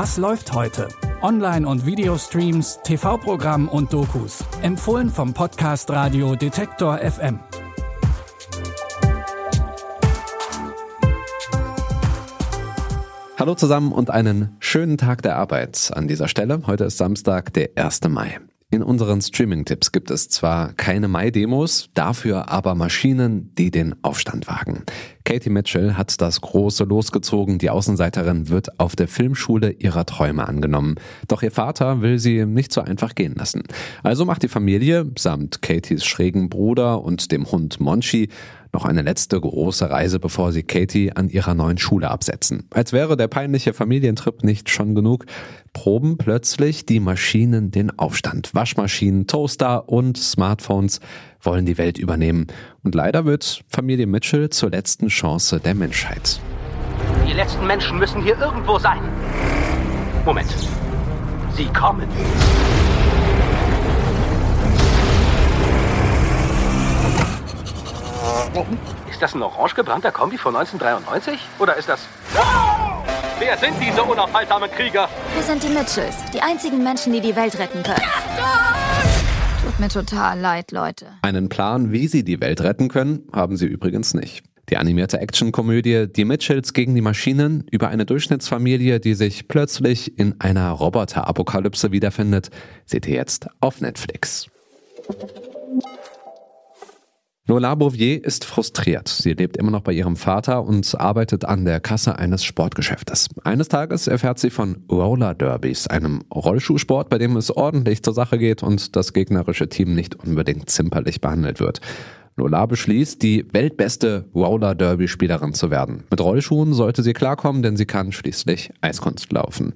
Was läuft heute? Online- und Videostreams, TV-Programm und Dokus. Empfohlen vom Podcast Radio Detektor FM. Hallo zusammen und einen schönen Tag der Arbeit an dieser Stelle. Heute ist Samstag, der 1. Mai. In unseren Streaming-Tipps gibt es zwar keine Mai-Demos, dafür aber Maschinen, die den Aufstand wagen. Katie Mitchell hat das große losgezogen. Die Außenseiterin wird auf der Filmschule ihrer Träume angenommen. Doch ihr Vater will sie nicht so einfach gehen lassen. Also macht die Familie samt Katies schrägen Bruder und dem Hund Monchi noch eine letzte große Reise, bevor sie Katie an ihrer neuen Schule absetzen. Als wäre der peinliche Familientrip nicht schon genug, proben plötzlich die Maschinen den Aufstand. Waschmaschinen, Toaster und Smartphones wollen die Welt übernehmen. Und leider wird Familie Mitchell zur letzten Chance der Menschheit. Die letzten Menschen müssen hier irgendwo sein. Moment. Sie kommen. Ist das ein orange gebrannter Kombi von 1993? Oder ist das... Wer sind diese unaufhaltsamen Krieger? Wir sind die Mitchells, die einzigen Menschen, die die Welt retten können. Tut mir total leid, Leute. Einen Plan, wie sie die Welt retten können, haben sie übrigens nicht. Die animierte Actionkomödie Die Mitchells gegen die Maschinen über eine Durchschnittsfamilie, die sich plötzlich in einer Roboterapokalypse wiederfindet, seht ihr jetzt auf Netflix. Lola Bouvier ist frustriert. Sie lebt immer noch bei ihrem Vater und arbeitet an der Kasse eines Sportgeschäftes. Eines Tages erfährt sie von Roller Derbys, einem Rollschuhsport, bei dem es ordentlich zur Sache geht und das gegnerische Team nicht unbedingt zimperlich behandelt wird. Lola beschließt, die weltbeste Roller Derby Spielerin zu werden. Mit Rollschuhen sollte sie klarkommen, denn sie kann schließlich Eiskunst laufen.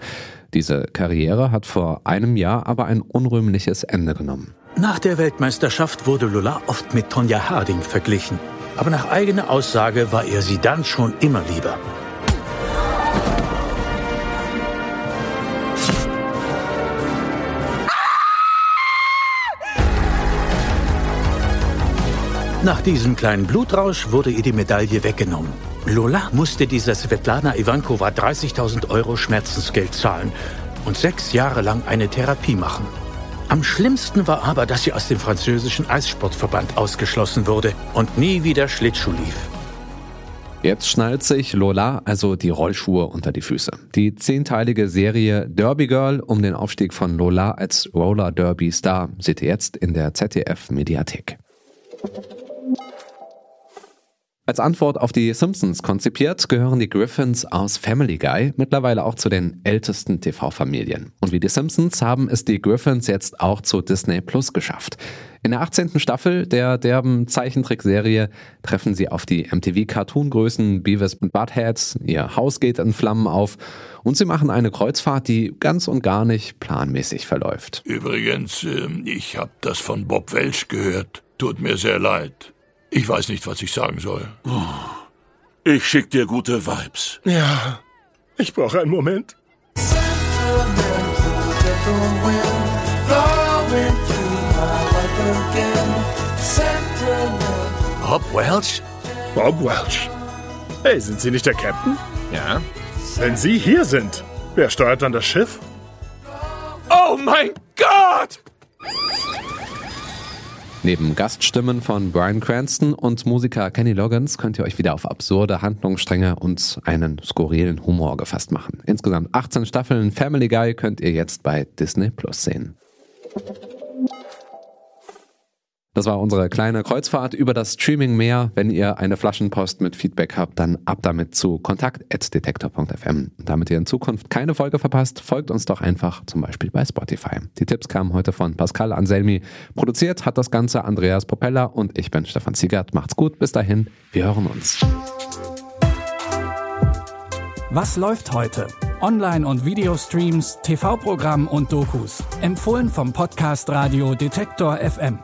Diese Karriere hat vor einem Jahr aber ein unrühmliches Ende genommen. Nach der Weltmeisterschaft wurde Lola oft mit Tonja Harding verglichen. Aber nach eigener Aussage war er sie dann schon immer lieber. Nach diesem kleinen Blutrausch wurde ihr die Medaille weggenommen. Lola musste dieser Svetlana Ivankova 30.000 Euro Schmerzensgeld zahlen und sechs Jahre lang eine Therapie machen. Am schlimmsten war aber, dass sie aus dem französischen Eissportverband ausgeschlossen wurde und nie wieder Schlittschuh lief. Jetzt schnallt sich Lola also die Rollschuhe unter die Füße. Die zehnteilige Serie Derby Girl um den Aufstieg von Lola als Roller Derby Star seht ihr jetzt in der ZDF Mediathek. Als Antwort auf die Simpsons konzipiert, gehören die Griffins aus Family Guy mittlerweile auch zu den ältesten TV-Familien. Und wie die Simpsons haben es die Griffins jetzt auch zu Disney Plus geschafft. In der 18. Staffel der derben Zeichentrickserie treffen sie auf die MTV-Cartoon-Größen Beavis und Butthead, ihr Haus geht in Flammen auf und sie machen eine Kreuzfahrt, die ganz und gar nicht planmäßig verläuft. Übrigens, ähm, ich habe das von Bob Welch gehört. Tut mir sehr leid. Ich weiß nicht, was ich sagen soll. Ich schick dir gute Vibes. Ja, ich brauche einen Moment. Bob Welch? Bob Welch. Hey, sind Sie nicht der Captain? Ja. Wenn Sie hier sind, wer steuert dann das Schiff? Oh mein Gott! Neben Gaststimmen von Brian Cranston und Musiker Kenny Loggins könnt ihr euch wieder auf absurde Handlungsstränge und einen skurrilen Humor gefasst machen. Insgesamt 18 Staffeln Family Guy könnt ihr jetzt bei Disney Plus sehen. Das war unsere kleine Kreuzfahrt über das Streaming-Meer. Wenn ihr eine Flaschenpost mit Feedback habt, dann ab damit zu kontakt.detektor.fm. Damit ihr in Zukunft keine Folge verpasst, folgt uns doch einfach zum Beispiel bei Spotify. Die Tipps kamen heute von Pascal Anselmi. Produziert hat das Ganze Andreas Propeller und ich bin Stefan Ziegert. Macht's gut, bis dahin, wir hören uns. Was läuft heute? Online- und Videostreams, TV-Programm und Dokus. Empfohlen vom Podcast Radio Detektor FM.